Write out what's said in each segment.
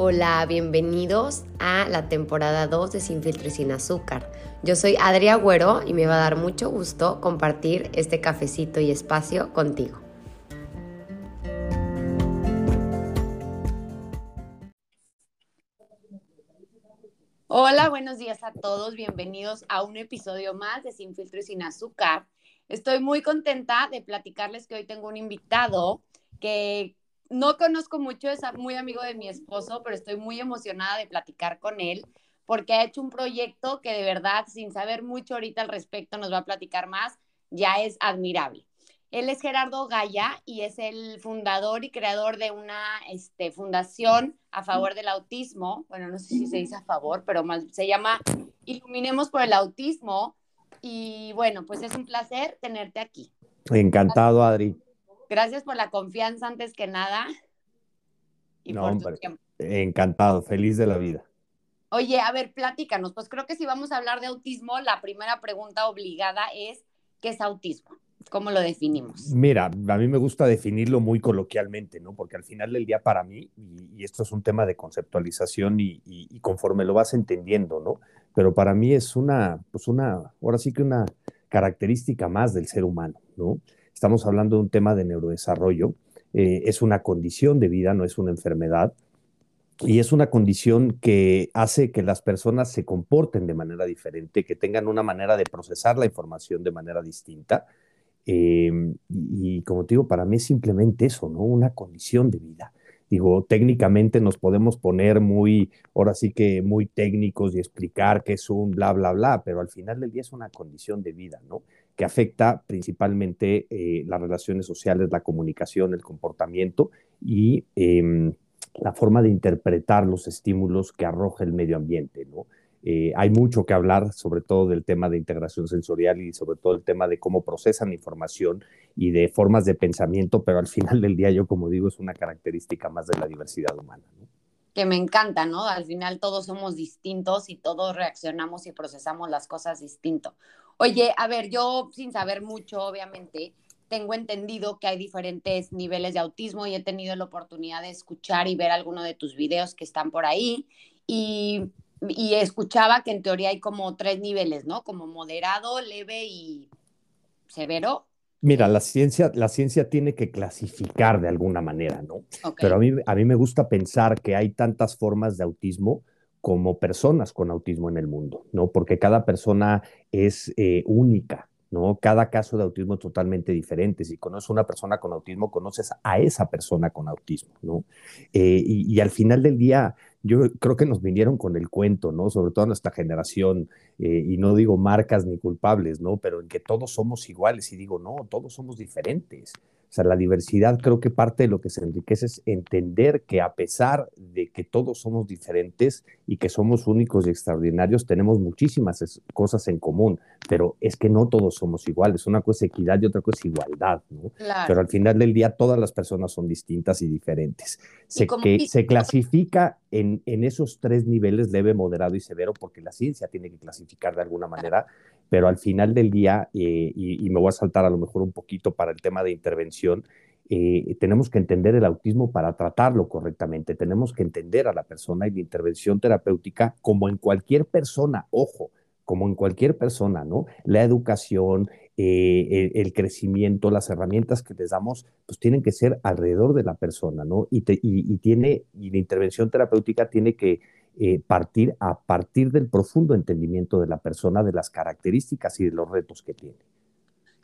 Hola, bienvenidos a la temporada 2 de Sin Filtro y Sin Azúcar. Yo soy Adria Agüero y me va a dar mucho gusto compartir este cafecito y espacio contigo. Hola, buenos días a todos. Bienvenidos a un episodio más de Sin Filtro y Sin Azúcar. Estoy muy contenta de platicarles que hoy tengo un invitado que no conozco mucho, es muy amigo de mi esposo, pero estoy muy emocionada de platicar con él porque ha hecho un proyecto que de verdad, sin saber mucho ahorita al respecto, nos va a platicar más, ya es admirable. Él es Gerardo Gaya y es el fundador y creador de una este, fundación a favor del autismo. Bueno, no sé si se dice a favor, pero más, se llama Iluminemos por el Autismo. Y bueno, pues es un placer tenerte aquí. Encantado, Adri. Gracias por la confianza antes que nada. Y por tu tiempo. Encantado, feliz de la vida. Oye, a ver, platícanos. Pues creo que si vamos a hablar de autismo, la primera pregunta obligada es, ¿qué es autismo? ¿Cómo lo definimos? Mira, a mí me gusta definirlo muy coloquialmente, ¿no? Porque al final del día para mí, y, esto es un tema de conceptualización y, y, conforme lo vas entendiendo, ¿no? Pero para mí es una, pues una, ahora sí que una característica más del ser humano, ¿no? Estamos hablando de un tema de neurodesarrollo, eh, es una condición de vida, no es una enfermedad, y es una condición que hace que las personas se comporten de manera diferente, que tengan una manera de procesar la información de manera distinta. Eh, y, como te digo, para mí es simplemente eso, ¿no? Una condición de vida. Digo, técnicamente nos podemos poner muy, ahora sí que muy técnicos y explicar que es un bla, bla, bla, pero al final del día es una condición de vida, ¿no? Que afecta principalmente eh, las relaciones sociales, la comunicación, el comportamiento y em, la forma de interpretar los estímulos que arroja el medio ambiente, ¿no? Eh, hay mucho que hablar, sobre todo del tema de integración sensorial y sobre todo el tema de cómo procesan información y de formas de pensamiento, pero al final del día yo, como digo, es una característica más de la diversidad humana. Que me encanta, ¿no? Al final todos somos distintos y todos reaccionamos y procesamos las cosas distinto. Oye, a ver, yo sin saber mucho, obviamente, tengo entendido que hay diferentes niveles de autismo y he tenido la oportunidad de escuchar y ver alguno de tus videos que están por ahí. Y y escuchaba que en teoría hay como tres niveles, ¿no? Como moderado, leve y severo. Mira, la ciencia, la ciencia tiene que clasificar de alguna manera, ¿no? Pero a mí, a mí me gusta pensar que hay tantas formas de autismo como personas con autismo en el mundo, ¿no? Porque cada persona es eh, única, ¿no? Cada caso de autismo es totalmente diferente. Si conoces a una persona con autismo, conoces a esa persona con autismo, ¿no? Eh, y, al final del día, yo creo que nos vinieron con el cuento, ¿no? Sobre todo nuestra generación, eh, y no digo marcas ni culpables, ¿no? Pero en que todos somos iguales, y digo, no, todos somos diferentes. O sea, la diversidad creo que parte de lo que se enriquece es entender que a pesar de que todos somos diferentes y que somos únicos y extraordinarios, tenemos muchísimas cosas en común, pero es que no todos somos iguales. Una cosa es equidad y otra cosa es igualdad, ¿no? Pero al final del día todas las personas son distintas y diferentes. Se, que, se clasifica en, en, esos tres niveles, leve, moderado y severo, porque la ciencia tiene que clasificar de alguna manera pero al final del día, eh, y, me voy a saltar a lo mejor un poquito para el tema de intervención, eh, tenemos que entender el autismo para tratarlo correctamente, tenemos que entender a la persona y la intervención terapéutica como en cualquier persona, ojo, como en cualquier persona, ¿no? La educación, eh, el, crecimiento, las herramientas que les damos, pues tienen que ser alrededor de la persona, ¿no? Y, y tiene, y la intervención terapéutica tiene que eh, partir a partir del profundo entendimiento de la persona, de las características y de los retos que tiene.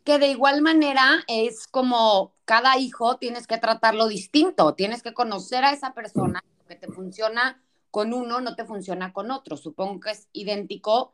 Que de igual manera es como cada hijo tienes que tratarlo distinto, tienes que conocer a esa persona, mm. que te funciona con uno no te funciona con otro. Supongo que es idéntico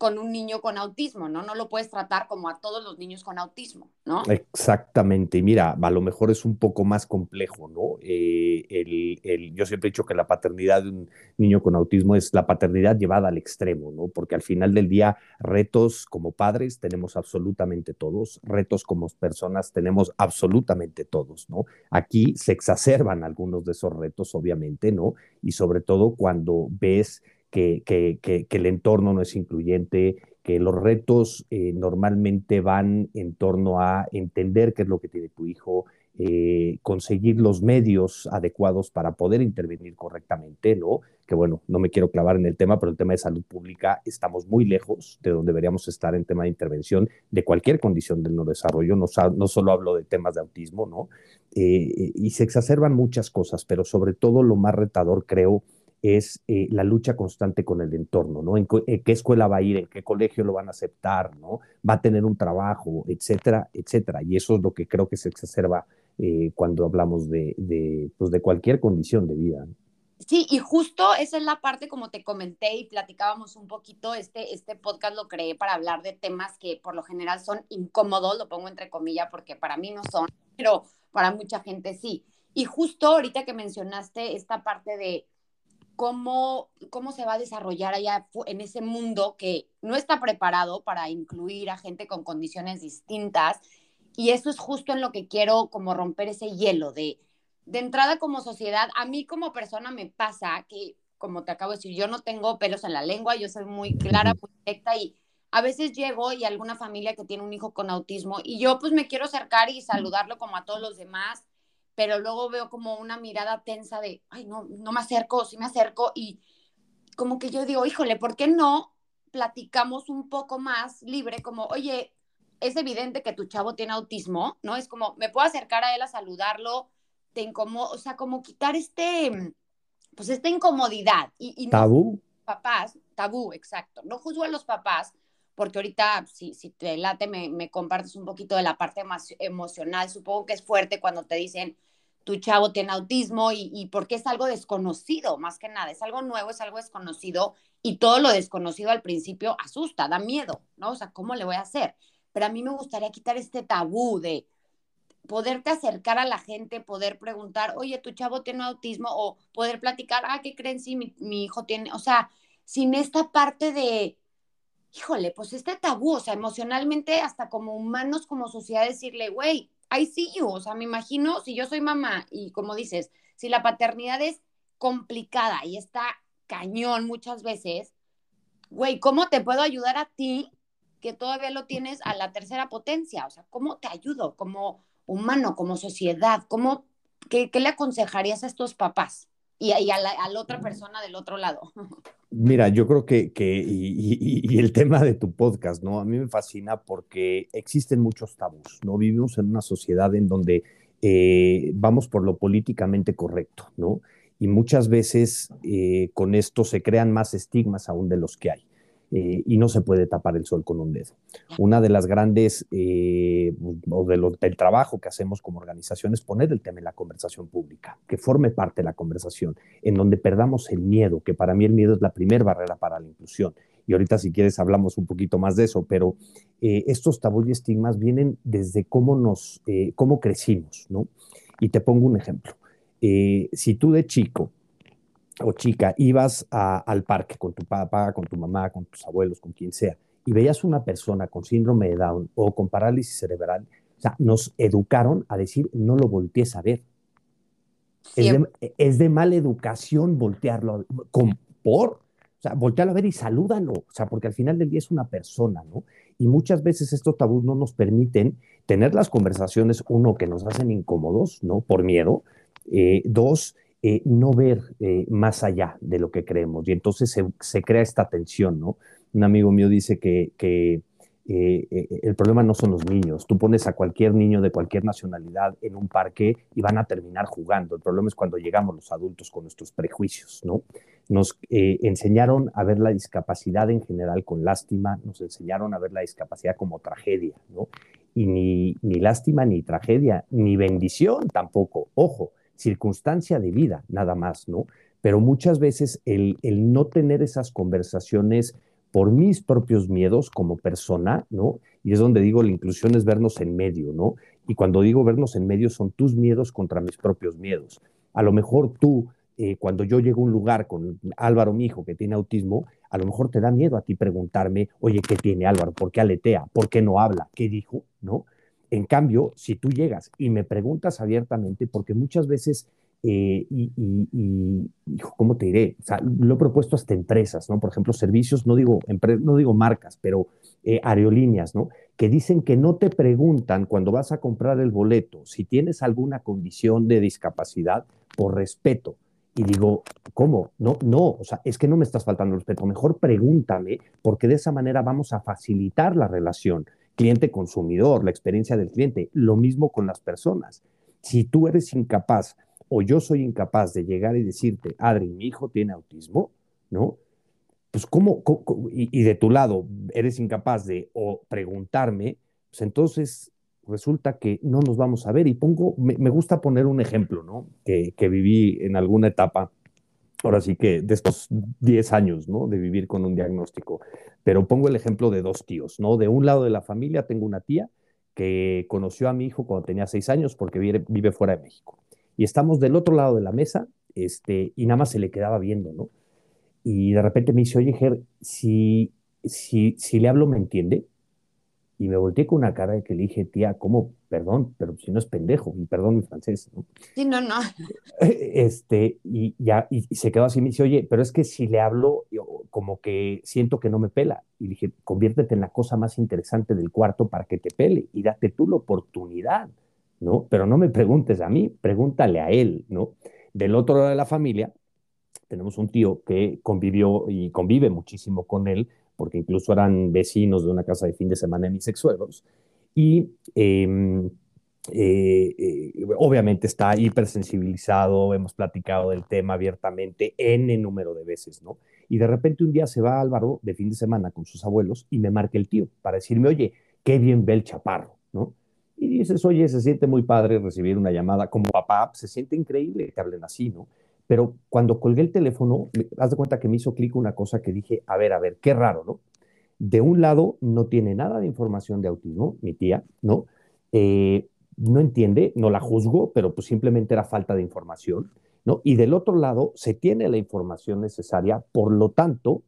con un niño con autismo, ¿no? No lo puedes tratar como a todos los niños con autismo, ¿no? Exactamente. Y mira, a lo mejor es un poco más complejo, ¿no? Eh, el, yo siempre he dicho que la paternidad de un niño con autismo es la paternidad llevada al extremo, ¿no? Porque al final del día, retos como padres tenemos absolutamente todos, retos como personas tenemos absolutamente todos, ¿no? Aquí se exacerban algunos de esos retos, obviamente, ¿no? Y sobre todo cuando ves que, el entorno no es incluyente, que los retos eh, normalmente van en torno a entender qué es lo que tiene tu hijo, eh, conseguir los medios adecuados para poder intervenir correctamente, ¿no? Que bueno, no me quiero clavar en el tema, pero el tema de salud pública estamos muy lejos de donde deberíamos estar en tema de intervención de cualquier condición del no, no solo hablo de temas de autismo, ¿no? Eh, y se exacerban muchas cosas, pero sobre todo lo más retador creo es eh, la lucha constante con el entorno, ¿no? En, qué escuela va a ir, en qué colegio lo van a aceptar, ¿no? Va a tener un trabajo, etcétera, etcétera. Y eso es lo que creo que se exacerba eh, cuando hablamos de, de, pues de cualquier condición de vida. Sí, y justo esa es la parte, como te comenté y platicábamos un poquito, este, este podcast lo creé para hablar de temas que por lo general son incómodos, lo pongo entre comillas porque para mí no son, pero para mucha gente sí. Y justo ahorita que mencionaste esta parte de cómo, cómo se va a desarrollar allá en ese mundo que no está preparado para incluir a gente con condiciones distintas. Y eso es justo en lo que quiero como romper ese hielo de, de entrada como sociedad. A mí como persona me pasa que, como te acabo de decir, yo no tengo pelos en la lengua, yo soy muy clara, muy directa y a veces llego y alguna familia que tiene un hijo con autismo y yo pues me quiero acercar y saludarlo como a todos los demás pero luego veo como una mirada tensa de, ay, no, no me acerco, sí me acerco, y como que yo digo, híjole, ¿por qué no platicamos un poco más libre? Como, oye, es evidente que tu chavo tiene autismo, ¿no? Es como, me puedo acercar a él a saludarlo, te incomodo, o sea, como quitar este, pues esta incomodidad. Y, y tabú. Papás, tabú, exacto. No juzgo a los papás, porque ahorita, si, si te late, me, me compartes un poquito de la parte emocional. Supongo que es fuerte cuando te dicen, tu chavo tiene autismo y, y, porque es algo desconocido, más que nada, es algo nuevo, es algo desconocido y todo lo desconocido al principio asusta, da miedo, ¿no? O sea, ¿cómo le voy a hacer? Pero a mí me gustaría quitar este tabú de poderte acercar a la gente, poder preguntar, oye, tu chavo tiene autismo o poder platicar, ah, ¿qué creen si mi, mi hijo tiene? O sea, sin esta parte de, híjole, pues este tabú, o sea, emocionalmente, hasta como humanos, como sociedad, decirle, güey, I see you, o sea, me imagino, si yo soy mamá y como dices, si la paternidad es complicada y está cañón muchas veces, güey, ¿cómo te puedo ayudar a ti que todavía lo tienes a la tercera potencia? O sea, ¿cómo te ayudo como humano, como sociedad? ¿Cómo, qué, le aconsejarías a estos papás y, a, la, a la otra persona del otro lado? Mira, yo creo que, que y, el tema de tu podcast, ¿no? A mí me fascina porque existen muchos tabús, ¿no? Vivimos en una sociedad en donde eh, vamos por lo políticamente correcto, ¿no? Y muchas veces eh, con esto se crean más estigmas aún de los que hay. Eh, y no se puede tapar el sol con un dedo. Una de las grandes, eh, o de lo, del trabajo que hacemos como organización es poner el tema en la conversación pública, que forme parte de la conversación, en donde perdamos el miedo, que para mí el miedo es la primera barrera para la inclusión. Y ahorita si quieres hablamos un poquito más de eso, pero eh, estos tabús y estigmas vienen desde cómo nos, cómo crecimos, ¿no? Y te pongo un ejemplo. si tú de chico o chica ibas al parque con tu papá, con tu mamá, con tus abuelos, con quien sea, y veías una persona con síndrome de Down o con parálisis cerebral, o sea, nos educaron a decir, no lo voltees a ver. Es de, mala educación voltearlo con, por, o sea, voltearlo a ver y salúdalo, o sea, porque al final del día es una persona, ¿no? Y muchas veces estos tabús no nos permiten tener las conversaciones, uno, que nos hacen incómodos, ¿no? Por miedo, eh, dos, eh, no ver eh, más allá de lo que creemos. Y entonces se, crea esta tensión, ¿no? Un amigo mío dice que, eh, el problema no son los niños. Tú pones a cualquier niño de cualquier nacionalidad en un parque y van a terminar jugando. El problema es cuando llegamos los adultos con nuestros prejuicios, ¿no? Nos enseñaron a ver la discapacidad en general con lástima, nos enseñaron a ver la discapacidad como tragedia, ¿no? Y ni, ni lástima, ni tragedia, ni bendición tampoco. Ojo, circunstancia de vida, nada más, ¿no? Pero muchas veces el, el no tener esas conversaciones por mis propios miedos como persona, ¿no? Y es donde digo, la inclusión es vernos en medio, ¿no? Y cuando digo vernos en medio son tus miedos contra mis propios miedos. A lo mejor tú, eh, cuando yo llego a un lugar con Álvaro, mi hijo, que tiene autismo, a lo mejor te da miedo a ti preguntarme, oye, ¿qué tiene Álvaro? ¿Por qué aletea? ¿Por qué no habla? ¿Qué dijo? ¿No? En cambio, si tú llegas y me preguntas abiertamente, porque muchas veces, eh, y, ¿cómo te diré? O sea, lo he propuesto hasta empresas, ¿no? Por ejemplo, servicios, no digo, no digo marcas, pero eh, aerolíneas, ¿no? que dicen que no te preguntan cuando vas a comprar el boleto si tienes alguna condición de discapacidad por respeto. Y digo, ¿cómo? No, no, o sea, es que no me estás faltando respeto. Mejor pregúntame, porque de esa manera vamos a facilitar la relación cliente-consumidor, la experiencia del cliente. Lo mismo con las personas. Si tú eres incapaz o yo soy incapaz de llegar y decirte, Adri, mi hijo tiene autismo, ¿no? pues ¿cómo, y, de tu lado eres incapaz de o preguntarme, pues entonces resulta que no nos vamos a ver. Y pongo, me, gusta poner un ejemplo, ¿no? Que, viví en alguna etapa, ahora sí que de estos 10 años, ¿no? De vivir con un diagnóstico. Pero pongo el ejemplo de dos tíos, ¿no? De un lado de la familia tengo una tía que conoció a mi hijo cuando tenía 6 años porque vive, vive fuera de México. Y estamos del otro lado de la mesa, este, y nada más se le quedaba viendo, ¿no? y de repente me dice, oye, Ger, si, si, si le hablo, ¿me entiende? Y me volteé con una cara de que le dije, tía, ¿cómo? Perdón, pero si no es pendejo, y perdón mi francés, ¿no? Sí, no, no. Este, y ya, y, se quedó así, me dice, oye, pero es que si le hablo, yo, como que siento que no me pela. Y dije, conviértete en la cosa más interesante del cuarto para que te pele, y date tú la oportunidad, ¿no? Pero no me preguntes a mí, pregúntale a él, ¿no? Del otro lado de la familia, tenemos un tío que convivió y convive muchísimo con él, porque incluso eran vecinos de una casa de fin de semana de mis ex-suegros, y em, eh, eh, obviamente está hipersensibilizado, hemos platicado del tema abiertamente N número de veces, ¿no? Y de repente un día se va Álvaro de fin de semana con sus abuelos y me marca el tío para decirme, oye, qué bien ve el chaparro, ¿no? Y dices, oye, se siente muy padre recibir una llamada como papá, se siente increíble que hablen así, ¿no? Pero cuando colgué el teléfono, haz de cuenta que me hizo clic una cosa que dije, a ver, a ver, qué raro, ¿no? De un lado, no tiene nada de información de autismo, mi tía, ¿no? Eh, no entiende, no la juzgo, pero pues simplemente era falta de información, ¿no? Y del otro lado, se tiene la información necesaria, por lo tanto,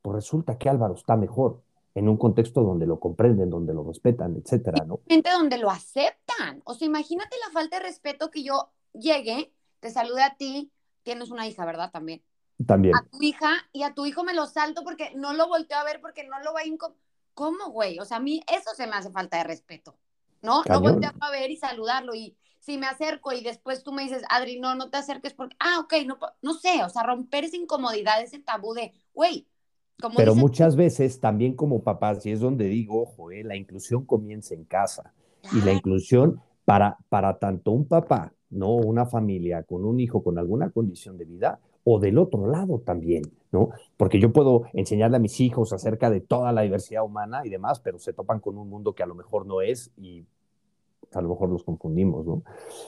pues resulta que Álvaro está mejor en un contexto donde lo comprenden, donde lo respetan, etcétera, ¿no? Gente donde lo aceptan. O sea, imagínate la falta de respeto que yo llegue, te salude a ti, tienes una hija, ¿verdad? También. También. A tu hija y a tu hijo me lo salto porque no lo volteo a ver porque no lo va a. ¿Cómo, güey? O sea, a mí eso se me hace falta de respeto, ¿no? No volteo a ver y saludarlo y si me acerco y después tú me dices, Adri, no, no te acerques porque, ah, ok, no, no sé, o sea, romper esa incomodidad, ese tabú de, güey, como Pero muchas veces también como papás, y es donde digo, ojo, eh, la inclusión comienza en casa. Y la inclusión para, para tanto un papá ¿no? Una familia con un hijo con alguna condición de vida o del otro lado también, ¿no? Porque yo puedo enseñarle a mis hijos acerca de toda la diversidad humana y demás, pero se topan con un mundo que a lo mejor no es y a lo mejor los confundimos, ¿no?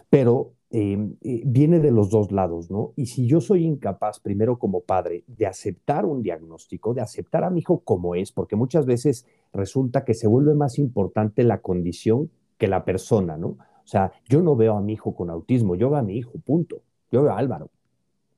Pero em, eh, viene de los dos lados, ¿no? Y si yo soy incapaz, primero como padre, de aceptar un diagnóstico, de aceptar a mi hijo como es, porque muchas veces resulta que se vuelve más importante la condición que la persona, ¿no? O sea, yo no veo a mi hijo con autismo, yo veo a mi hijo, punto. Yo veo a Álvaro.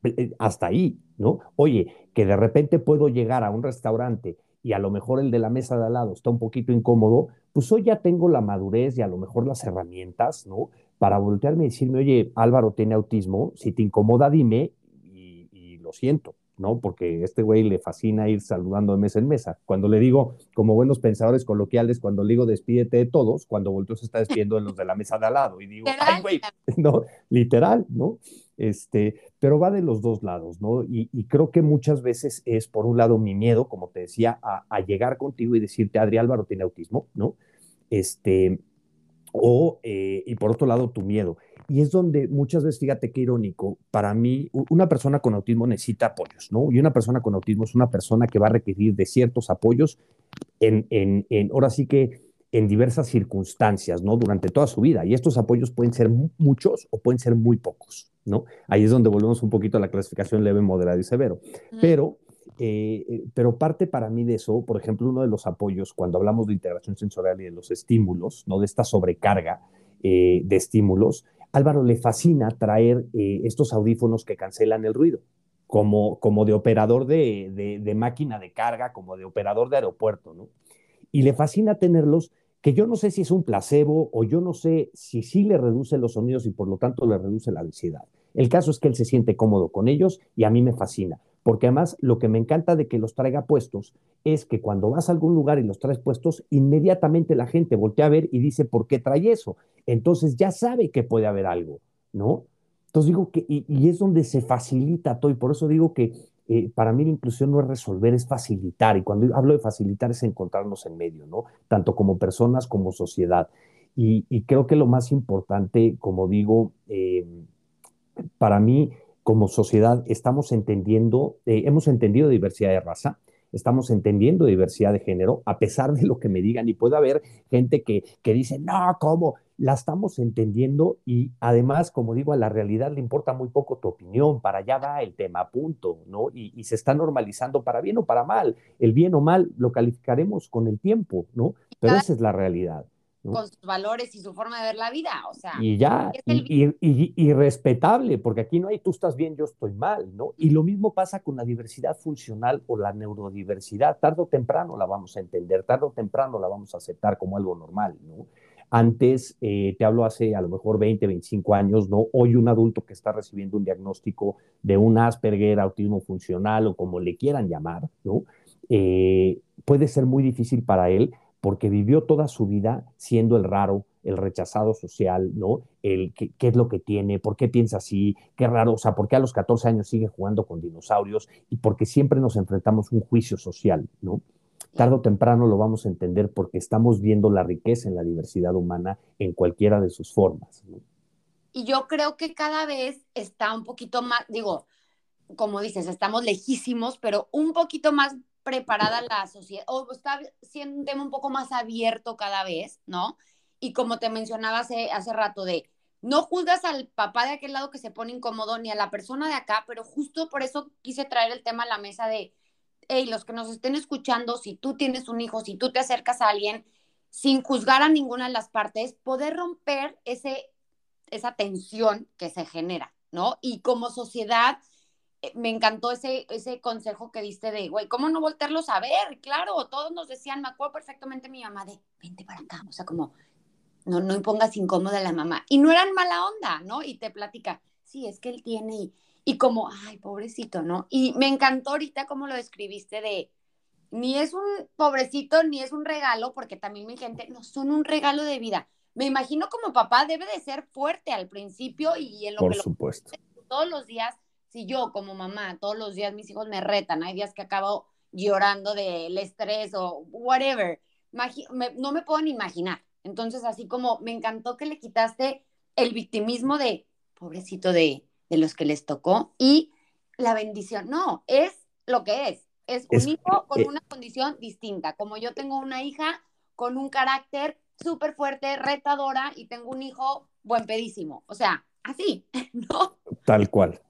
Eh, hasta ahí, ¿no? Oye, que de repente puedo llegar a un restaurante y a lo mejor el de la mesa de al lado está un poquito incómodo, pues hoy ya tengo la madurez y a lo mejor las herramientas, ¿no? Para voltearme y decirme, oye, Álvaro tiene autismo, si te incomoda, dime y lo siento, ¿no? Porque este güey le fascina ir saludando de mesa en mesa. Cuando le digo, como buenos pensadores coloquiales, cuando le digo despídete de todos, cuando volteo se está despidiendo de los de la mesa de al lado y digo, ay, güey, no, literal, ¿no? Este, pero va de los dos lados, ¿no? Y, creo que muchas veces es, por un lado, mi miedo, como te decía, a, llegar contigo y decirte, Adri Álvaro tiene autismo, ¿no? Este, o, eh, y por otro lado, tu miedo. Y es donde muchas veces, fíjate qué irónico, para mí, una persona con autismo necesita apoyos, ¿no? Y una persona con autismo es una persona que va a requerir de ciertos apoyos en, en, en ahora sí que en diversas circunstancias, ¿no? Durante toda su vida. Y estos apoyos pueden ser muchos o pueden ser muy pocos, ¿no? Ahí es donde volvemos un poquito a la clasificación leve, moderado y severo. Pero, eh, eh, pero parte para mí de eso, por ejemplo, uno de los apoyos, cuando hablamos de integración sensorial y de los estímulos, ¿no? De esta sobrecarga eh, de estímulos, Álvaro le fascina traer eh, estos audífonos que cancelan el ruido, como, como de operador de, de, máquina de carga, como de operador de aeropuerto, ¿no? Y le fascina tenerlos, que yo no sé si es un placebo o yo no sé si sí le reduce los sonidos y por lo tanto le reduce la ansiedad. El caso es que él se siente cómodo con ellos y a mí me fascina porque además lo que me encanta de que los traiga puestos es que cuando vas a algún lugar y los traes puestos, inmediatamente la gente voltea a ver y dice, ¿por qué trae eso? Entonces ya sabe que puede haber algo, ¿no? Entonces digo que, y, es donde se facilita todo, y por eso digo que eh, para mí la inclusión no es resolver, es facilitar, y cuando hablo de facilitar es encontrarnos en medio, ¿no? Tanto como personas como sociedad. Y, creo que lo más importante, como digo, eh, para mí como sociedad estamos entendiendo, eh, hemos entendido diversidad de raza, estamos entendiendo diversidad de género, a pesar de lo que me digan, y puede haber gente que, que dice, no, ¿cómo? La estamos entendiendo y además, como digo, a la realidad le importa muy poco tu opinión, para allá va el tema, punto, ¿no? Y, y se está normalizando para bien o para mal. El bien o mal lo calificaremos con el tiempo, ¿no? Pero esa es la realidad con sus valores y su forma de ver la vida, o sea. Y ya, y, respetable, porque aquí no hay tú estás bien, yo estoy mal, ¿no? Y lo mismo pasa con la diversidad funcional o la neurodiversidad, tarde o temprano la vamos a entender, tarde o temprano la vamos a aceptar como algo normal, ¿no? Antes, eh, te hablo hace a lo mejor 20, 25 años, ¿no? Hoy un adulto que está recibiendo un diagnóstico de un Asperger, autismo funcional o como le quieran llamar, ¿no? Eh, puede ser muy difícil para él porque vivió toda su vida siendo el raro, el rechazado social, ¿no? El qué, es lo que tiene, por qué piensa así, qué raro, o sea, por qué a los 14 años sigue jugando con dinosaurios y porque siempre nos enfrentamos a un juicio social, ¿no? Tardo o temprano lo vamos a entender porque estamos viendo la riqueza en la diversidad humana en cualquiera de sus formas. Y yo creo que cada vez está un poquito más, digo, como dices, estamos lejísimos, pero un poquito más preparada la sociedad, o está siendo un tema un poco más abierto cada vez, ¿no? Y como te mencionaba hace, hace rato, de no juzgas al papá de aquel lado que se pone incómodo, ni a la persona de acá, pero justo por eso quise traer el tema a la mesa de, hey, los que nos estén escuchando, si tú tienes un hijo, si tú te acercas a alguien, sin juzgar a ninguna de las partes, poder romper ese, esa tensión que se genera, ¿no? Y como sociedad, me encantó ese, ese consejo que diste de, güey, ¿cómo no voltearlos a ver? Claro, todos nos decían, me acuerdo perfectamente mi mamá de, vente para acá, o sea, como, no, no impongas incómoda a la mamá. Y no eran mala onda, ¿no? Y te platica, sí, es que él tiene, y, y como, ay, pobrecito, ¿no? Y me encantó ahorita como lo describiste de, ni es un pobrecito, ni es un regalo, porque también mi gente, no, son un regalo de vida. Me imagino como papá debe de ser fuerte al principio y en lo Por que supuesto. todos los días si yo como mamá todos los días mis hijos me retan, hay días que acabo llorando del estrés o whatever, no me puedo ni imaginar. Entonces, así como me encantó que le quitaste el victimismo de, pobrecito de, los que les tocó, y la bendición. No, es lo que es. Es un hijo con eh una condición distinta. Como yo tengo una hija con un carácter súper fuerte, retadora, y tengo un hijo buen pedísimo. O sea, así, ¿no? Tal cual.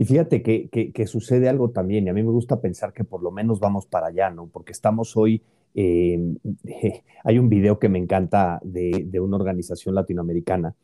Y fíjate que, sucede algo también, y a mí me gusta pensar que por lo menos vamos para allá, ¿no? Porque estamos hoy, em, hay un video que me encanta de, de, una organización latinoamericana,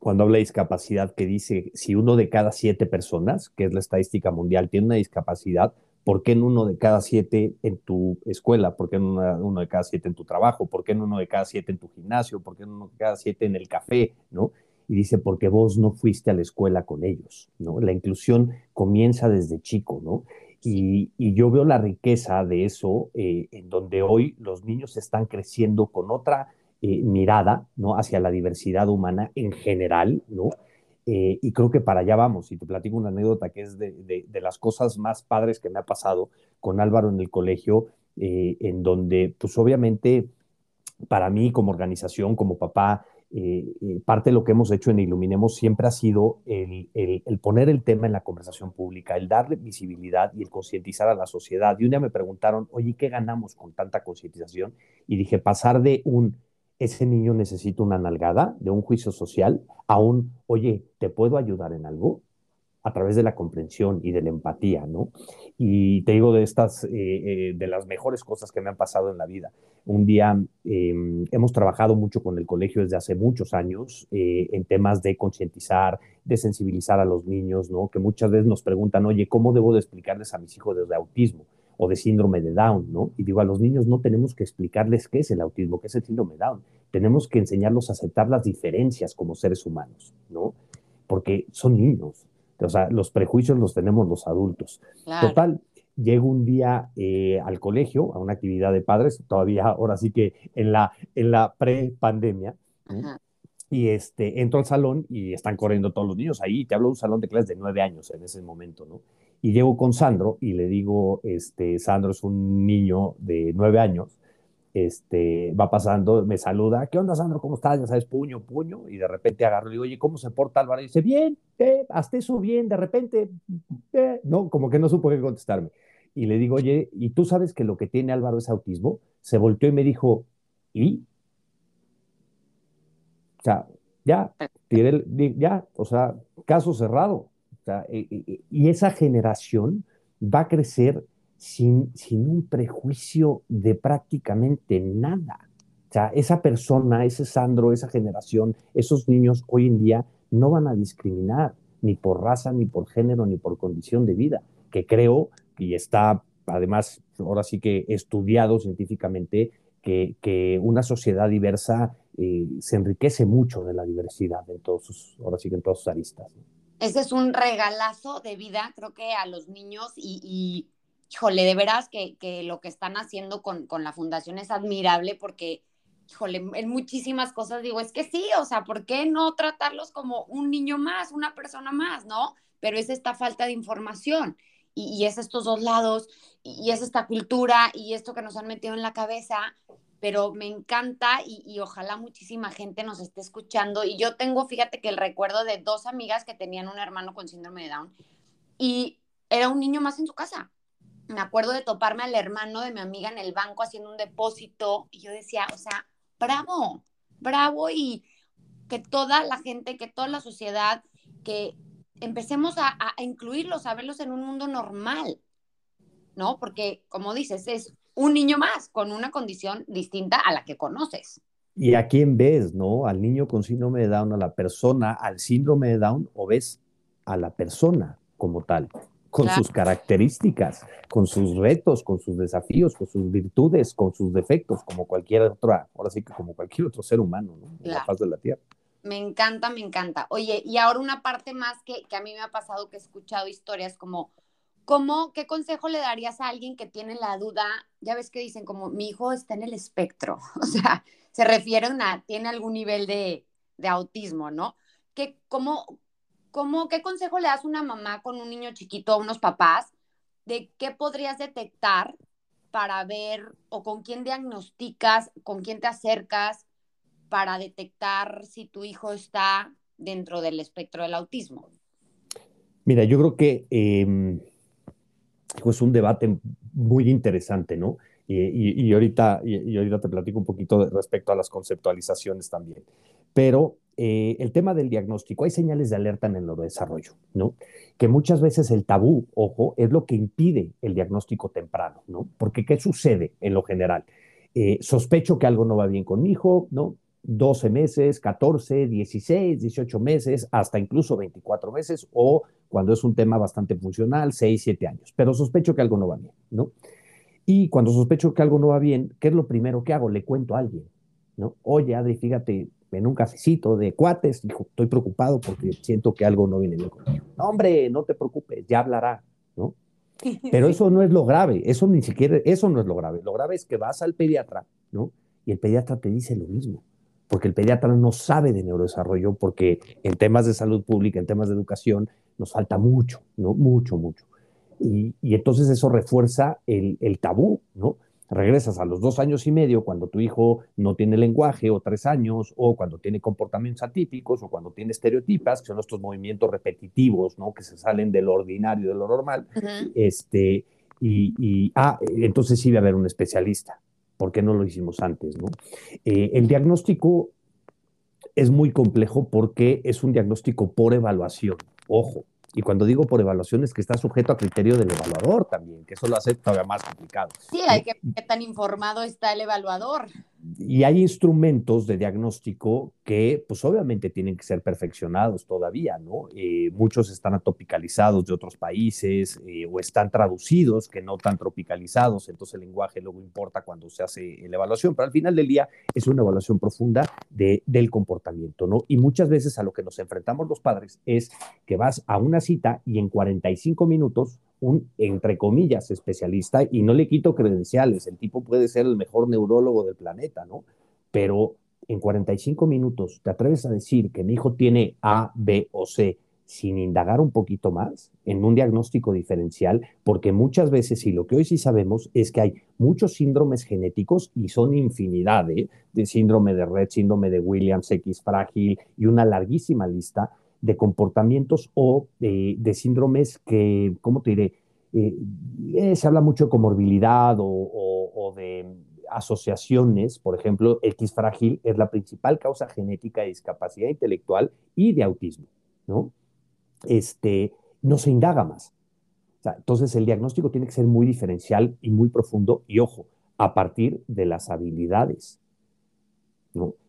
cuando habla de discapacidad, que dice, si uno de cada siete personas, que es la estadística mundial, tiene una discapacidad, ¿por qué en uno de cada siete en tu escuela? ¿Por qué en uno de cada siete en tu trabajo? ¿Por qué en uno de cada siete en tu gimnasio? ¿Por qué en uno de cada siete en el café? ¿No? Y dice, porque vos no fuiste a la escuela con ellos, ¿no? La inclusión comienza desde chico, ¿no? Y, yo veo la riqueza de eso, eh, en donde hoy los niños están creciendo con otra eh, mirada, ¿no? Hacia la diversidad humana en general, ¿no? Eh, y creo que para allá vamos. Y te platico una anécdota que es de, de, las cosas más padres que me ha pasado con Álvaro en el colegio, en donde, pues obviamente, para mí como organización, como papá, eh, eh, parte de lo que hemos hecho en Iluminemos siempre ha sido el, poner el tema en la conversación pública, el darle visibilidad y el concientizar a la sociedad. Y un día me preguntaron, oye, ¿qué ganamos con tanta concientización? Y dije, pasar de un, ese niño necesita una nalgada, de un juicio social, a un, oye, ¿te puedo ayudar en algo? A través de la comprensión y de la empatía, ¿no? Y te digo de estas, eh, eh, de las mejores cosas que me han pasado en la vida. Un día em, hemos trabajado mucho con el colegio desde hace muchos años eh, en temas de concientizar, de sensibilizar a los niños, ¿no? Que muchas veces nos preguntan, oye, ¿cómo debo de explicarles a mis hijos de autismo? o de síndrome de Down, ¿no? Y digo, a los niños no tenemos que explicarles qué es el autismo, qué es el síndrome de Down. Tenemos que enseñarlos a aceptar las diferencias como seres humanos, ¿no? Porque son niños, O sea, los prejuicios los tenemos los adultos. Total, llego un día eh, al colegio, a una actividad de padres, todavía ahora sí que en la, en la pre-pandemia, y este, entro al salón y están corriendo todos los niños ahí, te hablo de un salón de clases de nueve años en ese momento, ¿no? Y llego con Sandro y le digo, este, Sandro es un niño de nueve años, este, va pasando, me saluda, ¿qué onda Sandro? ¿Cómo estás? Ya sabes, puño, puño, y de repente agarro y digo, oye, ¿cómo se porta Álvaro? Y dice, bien, eh, hasta eso bien, de repente, eh", no, como que no supo qué contestarme. Y le digo, oye, ¿y tú sabes que lo que tiene Álvaro es autismo? Se volteó y me dijo, ¿y? O sea, ya, tiré ya, o sea, caso cerrado. y, esa generación va a crecer sin, sin un prejuicio de prácticamente nada. O sea, esa persona, ese Sandro, esa generación, esos niños hoy en día no van a discriminar ni por raza, ni por género, ni por condición de vida, que creo, y está además ahora sí que estudiado científicamente, que, que una sociedad diversa eh, se enriquece mucho de la diversidad en todos sus, ahora sí que en todas sus aristas. Ese es un regalazo de vida, creo que a los niños y, y híjole, de veras que, que, lo que están haciendo con, con la fundación es admirable porque, híjole, en muchísimas cosas digo, es que sí, o sea, ¿por qué no tratarlos como un niño más, una persona más, no? Pero es esta falta de información y, y es estos dos lados y, y es esta cultura y esto que nos han metido en la cabeza pero me encanta y, ojalá muchísima gente nos esté escuchando. Y yo tengo, fíjate que el recuerdo de dos amigas que tenían un hermano con síndrome de Down y era un niño más en su casa. Me acuerdo de toparme al hermano de mi amiga en el banco haciendo un depósito y yo decía, o sea, bravo, bravo y que toda la gente, que toda la sociedad, que empecemos a, incluirlos, a verlos en un mundo normal, ¿no? Porque, como dices, es un niño más con una condición distinta a la que conoces. ¿Y a quién ves, no? Al niño con síndrome de Down, a la persona, al síndrome de Down, o ves a la persona como tal, con sus características, con sus retos, con sus desafíos, con sus virtudes, con sus defectos, como cualquier otra, ahora sí que como cualquier otro ser humano, ¿no? En la faz de la Tierra. Me encanta, me encanta. Oye, y ahora una parte más que, que a mí me ha pasado, que he escuchado historias como ¿Cómo, qué consejo le darías a alguien que tiene la duda? Ya ves que dicen como mi hijo está en el espectro, o sea, se refieren a, tiene algún nivel de, autismo, ¿no? ¿Qué, cómo, cómo, ¿Qué consejo le das a una mamá con un niño chiquito, a unos papás, de qué podrías detectar para ver o con quién diagnosticas, con quién te acercas para detectar si tu hijo está dentro del espectro del autismo? Mira, yo creo que em, es un debate muy interesante, ¿no? Y, ahorita, y, ahorita te platico un poquito respecto a las conceptualizaciones también. Pero eh, el tema del diagnóstico, hay señales de alerta en el neurodesarrollo, ¿no? Que muchas veces el tabú, ojo, es lo que impide el diagnóstico temprano, ¿no? Porque ¿qué sucede en lo general? Eh, sospecho que algo no va bien con mi hijo, ¿no? 12 meses, 14, 16, 18 meses, hasta incluso 24 meses, o cuando es un tema bastante funcional, 6, 7 años. Pero sospecho que algo no va bien, ¿no? Y cuando sospecho que algo no va bien, ¿qué es lo primero que hago? Le cuento a alguien, ¿no? Oye, Adri, fíjate, en un cafecito de cuates, dijo, estoy preocupado porque siento que algo no viene bien conmigo. No, hombre, no te preocupes, ya hablará, ¿no? Pero eso no es lo grave, eso ni siquiera, eso no es lo grave. Lo grave es que vas al pediatra, ¿no? Y el pediatra te dice lo mismo porque el pediatra no sabe de neurodesarrollo, porque en temas de salud pública, en temas de educación, nos falta mucho, ¿no? Mucho, mucho. Y, entonces eso refuerza el, tabú, ¿no? Regresas a los dos años y medio cuando tu hijo no tiene lenguaje, o tres años, o cuando tiene comportamientos atípicos, o cuando tiene estereotipas, que son estos movimientos repetitivos, ¿no? Que se salen de lo ordinario, de lo normal. este, y, y, ah, entonces sí va a haber un especialista. ¿Por qué no lo hicimos antes? ¿no? Eh, el diagnóstico es muy complejo porque es un diagnóstico por evaluación. Ojo, y cuando digo por evaluación es que está sujeto a criterio del evaluador también, que eso lo hace todavía más complicado. Sí, hay que ver qué tan informado está el evaluador. Y hay instrumentos de diagnóstico que, pues obviamente tienen que ser perfeccionados todavía, ¿no? Eh, muchos están tropicalizados de otros países eh, o están traducidos que no están tropicalizados, entonces el lenguaje luego importa cuando se hace la evaluación, pero al final del día es una evaluación profunda de, del comportamiento, ¿no? Y muchas veces a lo que nos enfrentamos los padres es que vas a una cita y en 45 minutos un, entre comillas, especialista, y no le quito credenciales, el tipo puede ser el mejor neurólogo del planeta, ¿no? Pero en 45 minutos, ¿te atreves a decir que mi hijo tiene A, B o C sin indagar un poquito más en un diagnóstico diferencial? Porque muchas veces, y lo que hoy sí sabemos, es que hay muchos síndromes genéticos y son infinidad, ¿eh? de síndrome de Red, síndrome de Williams, X frágil y una larguísima lista de comportamientos o de, síndromes que, ¿cómo te diré? Eh, eh, se habla mucho de comorbilidad o, de asociaciones, por ejemplo, X frágil es la principal causa genética de discapacidad intelectual y de autismo, ¿no? Este, no se indaga más. entonces el diagnóstico tiene que ser muy diferencial y muy profundo y ojo, a partir de las habilidades.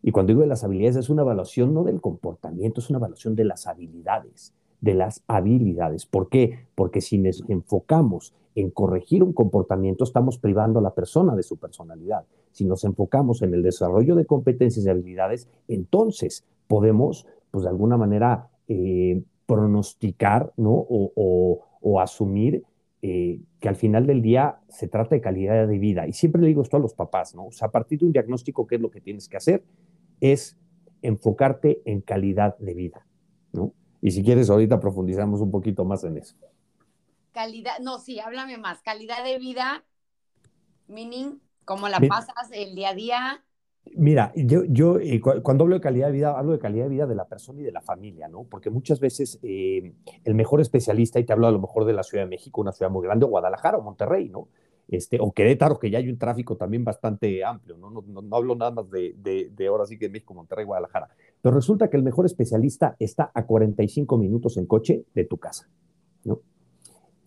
Y cuando digo de las habilidades, es una evaluación no del comportamiento, es una evaluación de las habilidades, de las habilidades. ¿Por qué? Porque si nos enfocamos en corregir un comportamiento, estamos privando a la persona de su personalidad. Si nos enfocamos en el desarrollo de competencias y habilidades, entonces podemos, pues de alguna manera, eh, pronosticar ¿no? o, asumir eh, que al final del día se trata de calidad de vida. Y siempre le digo esto a los papás, ¿no? O sea, a partir de un diagnóstico, ¿qué es lo que tienes que hacer? Es enfocarte en calidad de vida, ¿no? Y si quieres, ahorita profundizamos un poquito más en eso. Calidad, no, sí, háblame más. Calidad de vida, meaning, ¿cómo la pasas el día a día? Mira, yo, yo eh, cuando hablo de calidad de vida, hablo de calidad de vida de la persona y de la familia, ¿no? Porque muchas veces eh, el mejor especialista, y te hablo a lo mejor de la Ciudad de México, una ciudad muy grande, o Guadalajara o Monterrey, ¿no? Este, o Querétaro, que ya hay un tráfico también bastante amplio, ¿no? No, no, hablo nada más de, de, de, ahora sí que México, Monterrey, Guadalajara. Pero resulta que el mejor especialista está a 45 minutos en coche de tu casa.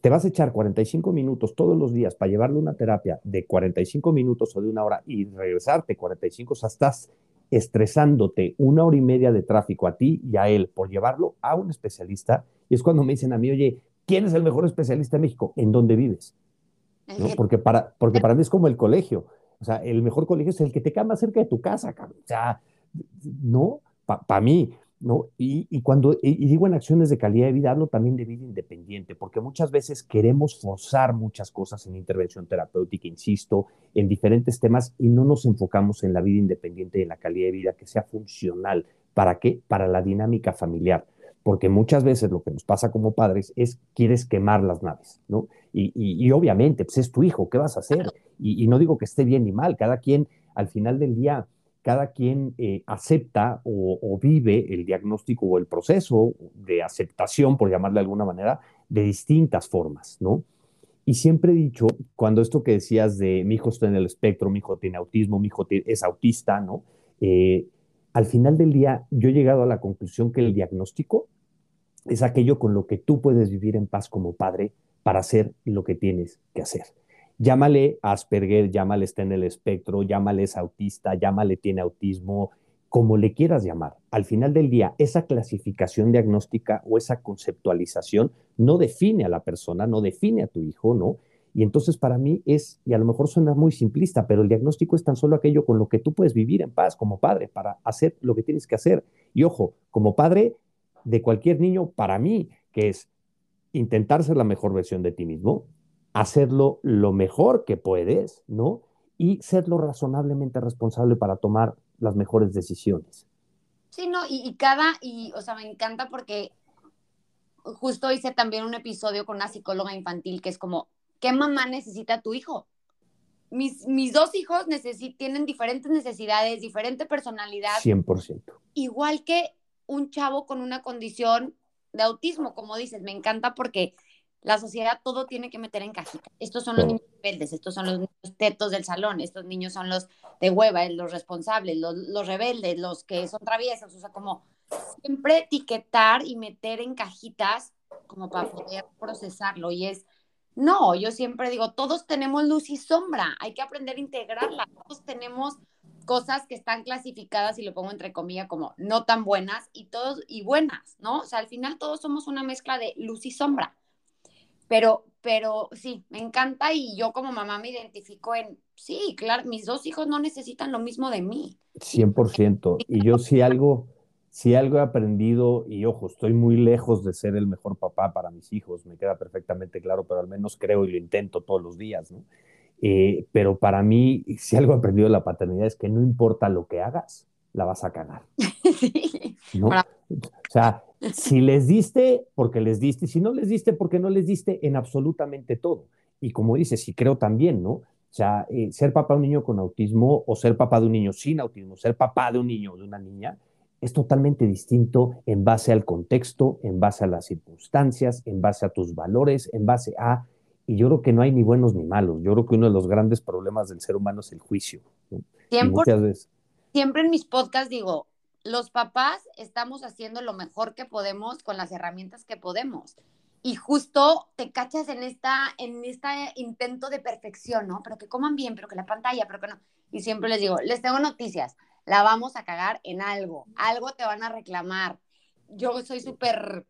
Te vas a echar 45 minutos todos los días para llevarle una terapia de 45 minutos o de una hora y regresarte 45, o sea, estás estresándote una hora y media de tráfico a ti y a él por llevarlo a un especialista. Y es cuando me dicen a mí, oye, ¿quién es el mejor especialista en México? ¿En dónde vives? Porque, para, porque para mí es como el colegio. O sea, el mejor colegio es el que te queda más cerca de tu casa, cabrón. O sea, no, para mí. ¿No? Y, cuando y digo en acciones de calidad de vida, hablo también de vida independiente, porque muchas veces queremos forzar muchas cosas en intervención terapéutica, insisto, en diferentes temas y no nos enfocamos en la vida independiente y en la calidad de vida que sea funcional. ¿Para qué? Para la dinámica familiar. Porque muchas veces lo que nos pasa como padres es quieres quemar las naves, ¿no? Y, obviamente, pues es tu hijo, ¿qué vas a hacer? y no digo que esté bien ni mal, cada quien al final del día cada quien eh, acepta o, vive el diagnóstico o el proceso de aceptación, por llamarle de alguna manera, de distintas formas, ¿no? Y siempre he dicho, cuando esto que decías de mi hijo está en el espectro, mi hijo tiene autismo, mi hijo es autista, ¿no? Eh, al final del día, yo he llegado a la conclusión que el diagnóstico es aquello con lo que tú puedes vivir en paz como padre para hacer lo que tienes que hacer. Llámale Asperger, llámale está en el espectro, llámale es autista, llámale tiene autismo, como le quieras llamar. Al final del día, esa clasificación diagnóstica o esa conceptualización no define a la persona, no define a tu hijo, ¿no? Y entonces para mí es, y a lo mejor suena muy simplista, pero el diagnóstico es tan solo aquello con lo que tú puedes vivir en paz como padre para hacer lo que tienes que hacer. Y ojo, como padre de cualquier niño, para mí, que es intentar ser la mejor versión de ti mismo, hacerlo lo mejor que puedes, ¿no? Y serlo razonablemente responsable para tomar las mejores decisiones. Sí, no, y, cada, y, o sea, me encanta porque justo hice también un episodio con una psicóloga infantil que es como, ¿qué mamá necesita tu hijo? Mis, mis dos hijos tienen diferentes necesidades, diferente personalidad. 100%. Igual que un chavo con una condición de autismo, como dices, me encanta porque la sociedad todo tiene que meter en cajita. Estos son los niños rebeldes, estos son los niños tetos del salón, estos niños son los de hueva, los responsables, los, rebeldes, los que son traviesos, o sea, como siempre etiquetar y meter en cajitas como para poder procesarlo. Y es, no, yo siempre digo, todos tenemos luz y sombra, hay que aprender a integrarla, todos tenemos cosas que están clasificadas, y lo pongo entre comillas, como no tan buenas y todos y buenas, ¿no? O sea, al final todos somos una mezcla de luz y sombra. Pero, pero sí, me encanta y yo como mamá me identifico en, sí, claro, mis dos hijos no necesitan lo mismo de mí. 100%. Y yo sí algo, si algo he aprendido, y ojo, estoy muy lejos de ser el mejor papá para mis hijos, me queda perfectamente claro, pero al menos creo y lo intento todos los días, ¿no? Eh, pero para mí, si algo he aprendido de la paternidad es que no importa lo que hagas, la vas a cagar. ¿no? O sea, si les diste, porque les diste, si no les diste, porque no les diste en absolutamente todo. Y como dices, y creo también, ¿no? O sea, eh, ser papá de un niño con autismo o ser papá de un niño sin autismo, ser papá de un niño o de una niña, es totalmente distinto en base al contexto, en base a las circunstancias, en base a tus valores, en base a y yo creo que no hay ni buenos ni malos. Yo creo que uno de los grandes problemas del ser humano es el juicio. Siempre, veces... siempre en mis podcasts digo, los papás estamos haciendo lo mejor que podemos con las herramientas que podemos. Y justo te cachas en esta, en este intento de perfección, ¿no? Pero que coman bien, pero que la pantalla, pero que no. Y siempre les digo, les tengo noticias, la vamos a cagar en algo, algo te van a reclamar. Yo soy súper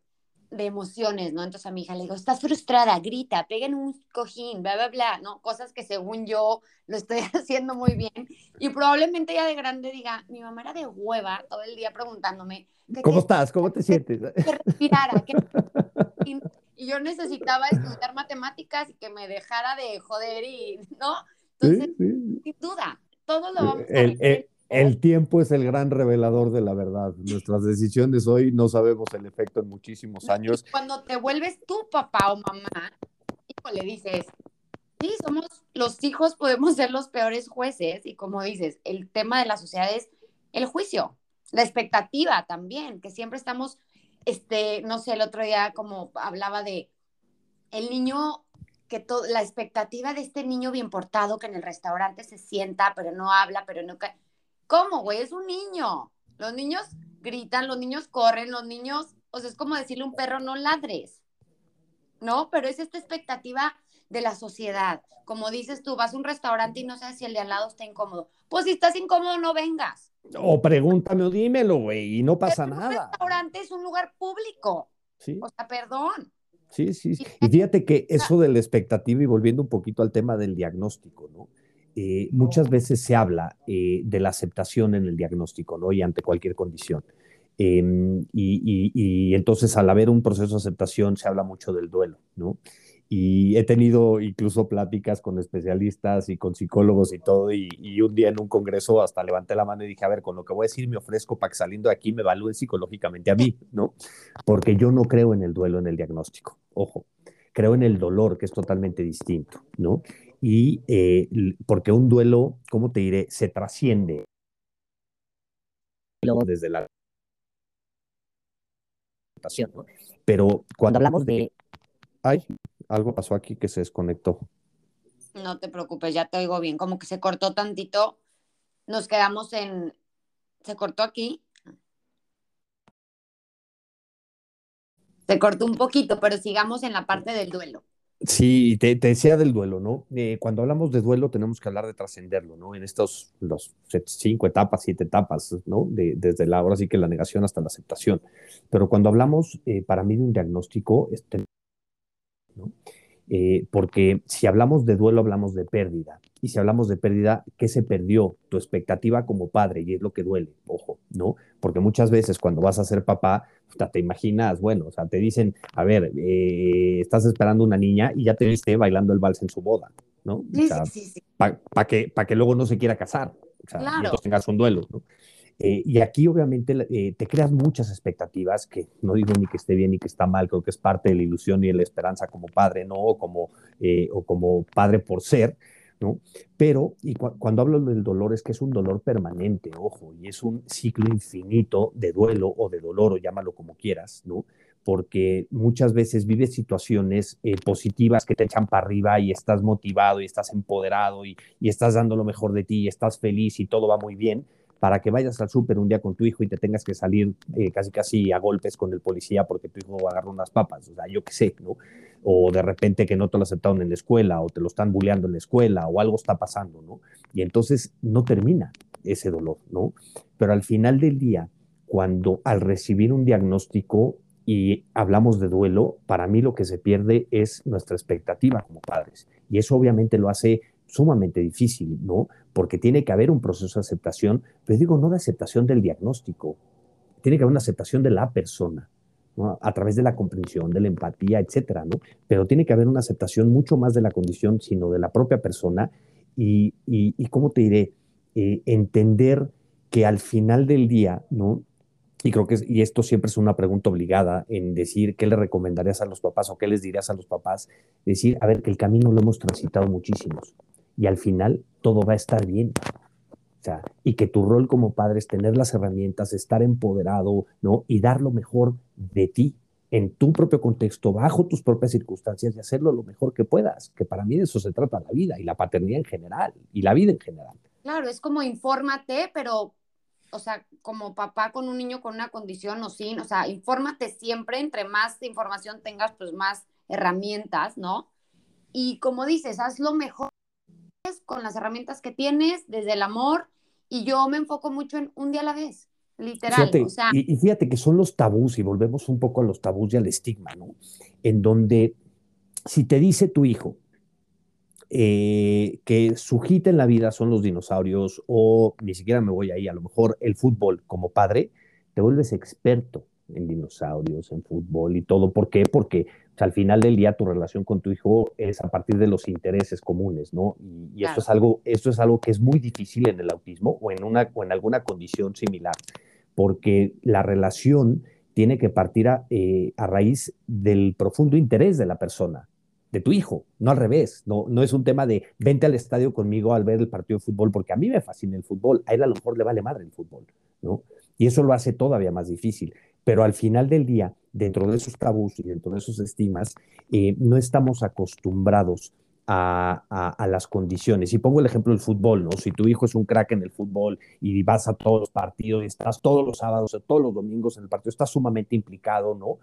de emociones, ¿no? Entonces a mi hija le digo, estás frustrada, grita, pega en un cojín, bla, bla, bla, ¿no? Cosas que según yo lo estoy haciendo muy bien. Y probablemente ya de grande diga, mi mamá era de hueva todo el día preguntándome. ¿Cómo estás? ¿Cómo te sientes? Que respirara. Y, yo necesitaba estudiar matemáticas y que me dejara de joder y, ¿no? Entonces, sin duda, todo lo vamos a el, el tiempo es el gran revelador de la verdad. Nuestras decisiones hoy no sabemos el efecto en muchísimos años. Cuando te vuelves tu papá o mamá, le dices, sí, somos los hijos, podemos ser los peores jueces. Y como dices, el tema de la sociedad es el juicio, la expectativa también, que siempre estamos, este, no sé, el otro día como hablaba de el niño que todo, la expectativa de este niño bien portado que en el restaurante se sienta, pero no habla, pero no ¿Cómo, güey? Es un niño. Los niños gritan, los niños corren, los niños, o sea, es como decirle a un perro, no ladres, ¿no? Pero es esta expectativa de la sociedad. Como dices tú, vas a un restaurante y no sabes si el de al lado está incómodo. Pues si estás incómodo, no vengas. O pregúntame o dímelo, güey, y no pasa nada. Un restaurante es un lugar público. Sí. O sea, perdón. Sí, sí. Y fíjate que eso de la expectativa y volviendo un poquito al tema del diagnóstico, ¿no? Eh, muchas veces se habla eh, de la aceptación en el diagnóstico, ¿no? Y ante cualquier condición. Em, y, entonces al haber un proceso de aceptación se habla mucho del duelo, ¿no? Y he tenido incluso pláticas con especialistas y con psicólogos y todo, y, un día en un congreso hasta levanté la mano y dije, a ver, con lo que voy a decir me ofrezco para que saliendo de aquí me evalúen psicológicamente a mí, ¿no? Porque yo no creo en el duelo en el diagnóstico, ojo, creo en el dolor, que es totalmente distinto, ¿no? Y eh, porque un duelo, ¿cómo te diré? Se trasciende. Desde la pero cuando hablamos de ay algo pasó aquí que se desconectó. No te preocupes ya te oigo bien como que se cortó tantito. Nos quedamos en se cortó aquí. Se cortó un poquito pero sigamos en la parte del duelo Sí, te, decía del duelo, ¿no? Eh, cuando hablamos de duelo tenemos que hablar de trascenderlo, ¿no? En estos los cinco etapas, siete etapas, ¿no? desde la, ahora sí que la negación hasta la aceptación. Pero cuando hablamos, eh, para mí, de un diagnóstico, este, ¿no? Eh, porque si hablamos de duelo, hablamos de pérdida. Y si hablamos de pérdida, ¿qué se perdió? Tu expectativa como padre, y es lo que duele, ojo, ¿no? Porque muchas veces cuando vas a ser papá, te imaginas, bueno, o sea, te dicen, a ver, eh, estás esperando una niña y ya te viste bailando el vals en su boda, ¿no? Sí, sí, sí. Para que, que luego no se quiera casar, o sea, claro. y tengas un duelo, ¿no? Eh, y aquí obviamente eh, te creas muchas expectativas que no digo ni que esté bien ni que está mal, creo que es parte de la ilusión y de la esperanza como padre, ¿no? O como, o como padre por ser, ¿no? Pero y cuando hablo del dolor es que es un dolor permanente, ojo, y es un ciclo infinito de duelo o de dolor, o llámalo como quieras, ¿no? Porque muchas veces vives situaciones eh, positivas que te echan para arriba y estás motivado y estás empoderado y, y estás dando lo mejor de ti y estás feliz y todo va muy bien, para que vayas al súper un día con tu hijo y te tengas que salir eh, casi casi a golpes con el policía porque tu hijo agarró unas papas, o sea, yo qué sé, ¿no? o de repente que no te lo aceptaron en la escuela, o te lo están bulleando en la escuela, o algo está pasando, ¿no? Y entonces no termina ese dolor, ¿no? Pero al final del día, cuando al recibir un diagnóstico y hablamos de duelo, para mí lo que se pierde es nuestra expectativa como padres. Y eso obviamente lo hace sumamente difícil, ¿no? Porque tiene que haber un proceso de aceptación, pero digo, no de aceptación del diagnóstico, tiene que haber una aceptación de la persona, ¿no? a través de la comprensión, de la empatía, etcétera, ¿no? Pero tiene que haber una aceptación mucho más de la condición, sino de la propia persona y, y, ¿cómo te diré? Eh, entender que al final del día, ¿no? Y creo que, y esto siempre es una pregunta obligada en decir qué le recomendarías a los papás o qué les dirías a los papás, decir, a ver, que el camino lo hemos transitado muchísimos y al final todo va a estar bien. O sea, y que tu rol como padre es tener las herramientas, estar empoderado, ¿no? Y dar lo mejor de ti en tu propio contexto, bajo tus propias circunstancias y hacerlo lo mejor que puedas, que para mí de eso se trata la vida y la paternidad en general y la vida en general. Claro, es como infórmate, pero o sea, como papá con un niño con una condición o sin, o sea, infórmate siempre, entre más información tengas, pues más herramientas, ¿no? Y como dices, haz lo mejor con las herramientas que tienes, desde el amor, y yo me enfoco mucho en un día a la vez, literal. o sea, y, y, fíjate que son los tabús, y volvemos un poco a los tabús y al estigma, ¿no? En donde si te dice tu hijo, eh, que su hit en la vida son los dinosaurios o ni siquiera me voy ahí, a lo mejor el fútbol como padre, te vuelves experto en dinosaurios, en fútbol y todo. ¿Por qué? Porque al final del día tu relación con tu hijo es a partir de los intereses comunes, ¿no? Y, esto, es algo, esto es algo que es muy difícil en el autismo o en, una, o en alguna condición similar, porque la relación tiene que partir a, eh, a raíz del profundo interés de la persona de tu hijo, no al revés, no, no es un tema de vente al estadio conmigo al ver el partido de fútbol, porque a mí me fascina el fútbol, a él a lo mejor le vale madre el fútbol, ¿no? Y eso lo hace todavía más difícil. Pero al final del día, dentro de esos tabús y dentro de esos estigmas, eh, no estamos acostumbrados a, a, las condiciones. Y pongo el ejemplo del fútbol, ¿no? Si tu hijo es un crack en el fútbol y vas a todos los partidos y estás todos los sábados, todos los domingos en el partido, estás sumamente implicado, ¿no?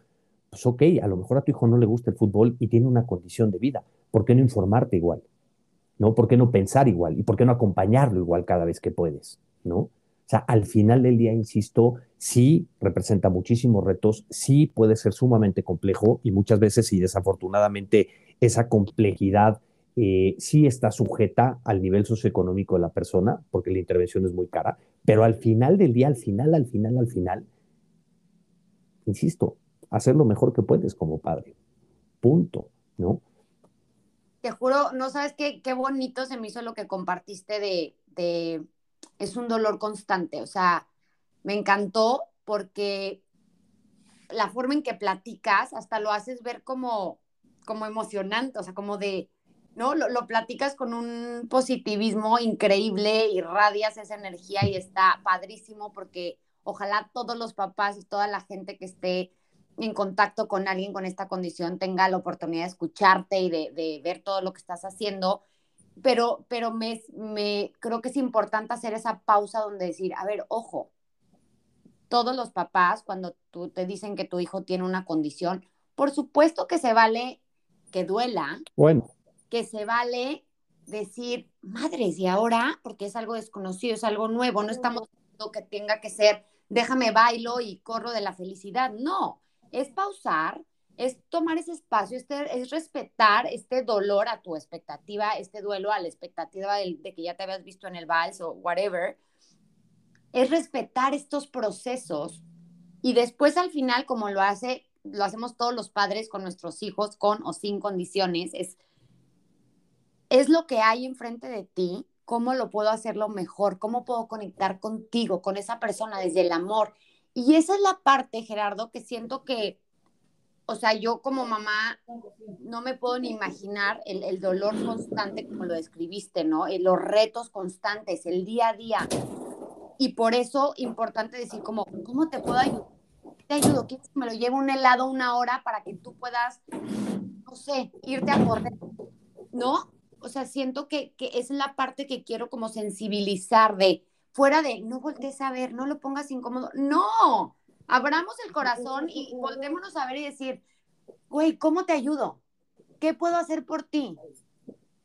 pues ok, a lo mejor a tu hijo no le gusta el fútbol y tiene una condición de vida. ¿Por qué no informarte igual? ¿No? ¿Por qué no pensar igual? ¿Y por qué no acompañarlo igual cada vez que puedes? ¿No? O sea, al final del día, insisto, sí representa muchísimos retos, sí puede ser sumamente complejo y muchas veces y desafortunadamente esa complejidad eh, sí está sujeta al nivel socioeconómico de la persona, porque la intervención es muy cara, pero al final del día, al final, al final, al final, insisto, hacer lo mejor que puedes como padre. Punto, ¿no? Te juro, no sabes qué, qué bonito se me hizo lo que compartiste de, de, es un dolor constante, o sea, me encantó porque la forma en que platicas hasta lo haces ver como, como emocionante, o sea, como de, ¿no? Lo, lo, platicas con un positivismo increíble, irradias esa energía y está padrísimo porque ojalá todos los papás y toda la gente que esté en contacto con alguien con esta condición tenga la oportunidad de escucharte y de, ver todo lo que estás haciendo, pero, pero me, me creo que es importante hacer esa pausa donde decir, a ver, ojo, todos los papás cuando tú te dicen que tu hijo tiene una condición, por supuesto que se vale que duela, bueno. que se vale decir, madres, y ahora, porque es algo desconocido, es algo nuevo, no estamos que tenga que ser, déjame bailo y corro de la felicidad, no, es pausar, es tomar ese espacio, este, es respetar este dolor a tu expectativa, este duelo a la expectativa de, que ya te habías visto en el vals o whatever. Es respetar estos procesos y después al final, como lo hace, lo hacemos todos los padres con nuestros hijos, con o sin condiciones, es, es lo que hay enfrente de ti, cómo lo puedo hacerlo mejor, cómo puedo conectar contigo, con esa persona desde el amor y esa es la parte, Gerardo, que siento que, o sea, yo como mamá no me puedo ni imaginar el, dolor constante como lo describiste, ¿no? Eh, los retos constantes, el día a día. Y por eso, importante decir como, ¿cómo te puedo ayudar? Te ayudo, ¿quieres que me lo lleve un helado una hora para que tú puedas, no sé, irte a correr? ¿No? O sea, siento que, que es la parte que quiero como sensibilizar de, fuera de no voltees a ver, no lo pongas incómodo. No, abramos el corazón y voltémonos a ver y decir, güey, ¿cómo te ayudo? ¿qué puedo hacer por ti?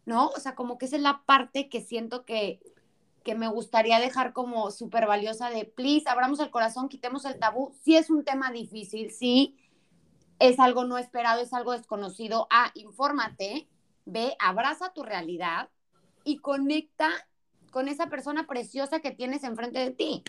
¿No? O sea, como que esa es la parte que siento que, que me gustaría dejar como súper valiosa de, please, abramos el corazón, quitemos el tabú. Sí es un tema difícil, sí es algo no esperado, es algo desconocido. Ah, infórmate, ve, abraza tu realidad y conecta con esa persona preciosa que tienes enfrente de ti.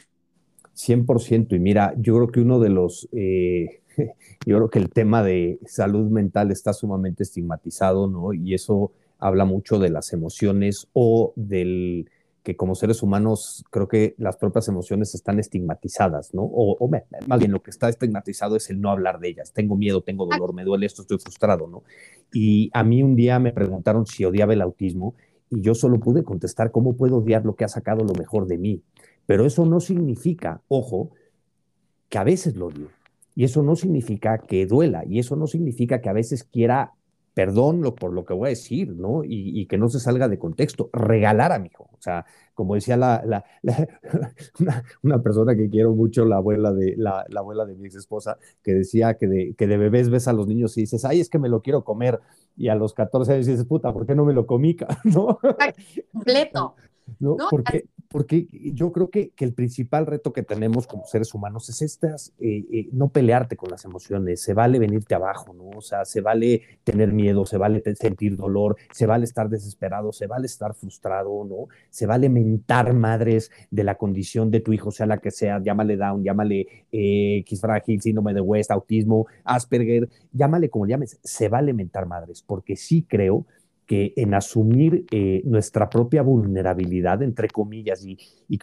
100%. Y mira, yo creo que uno de los, eh, yo creo que el tema de salud mental está sumamente estigmatizado, ¿no? Y eso habla mucho de las emociones o del que como seres humanos creo que las propias emociones están estigmatizadas, ¿no? O, o más bien lo que está estigmatizado es el no hablar de ellas. Tengo miedo, tengo dolor, me duele esto, estoy frustrado, ¿no? Y a mí un día me preguntaron si odiaba el autismo y yo solo pude contestar cómo puedo odiar lo que ha sacado lo mejor de mí. Pero eso no significa, ojo, que a veces lo odio. Y eso no significa que duela. Y eso no significa que a veces quiera perdón por lo que voy a decir, ¿no? Y, que no se salga de contexto. Regalar a mi hijo. O sea, como decía la, una, persona que quiero mucho, la abuela de, la, abuela de mi ex esposa, que decía que de, que de bebés ves a los niños y dices, ay, es que me lo quiero comer. Y a los 14 años dices, puta, ¿por qué no me lo comí? ¿No? Completo. ¿no? Porque, porque yo creo que, el principal reto que tenemos como seres humanos es estas, eh, eh, no pelearte con las emociones, se vale venirte abajo, ¿no? O sea, se vale tener miedo, se vale sentir dolor, se vale estar desesperado, se vale estar frustrado, ¿no? Se vale mentar madres de la condición de tu hijo, sea la que sea, llámale Down, llámale eh, X frágil, síndrome de West, autismo, Asperger, llámale como llames, se vale mentar madres, porque sí creo en asumir eh, nuestra propia vulnerabilidad, entre comillas, y, y,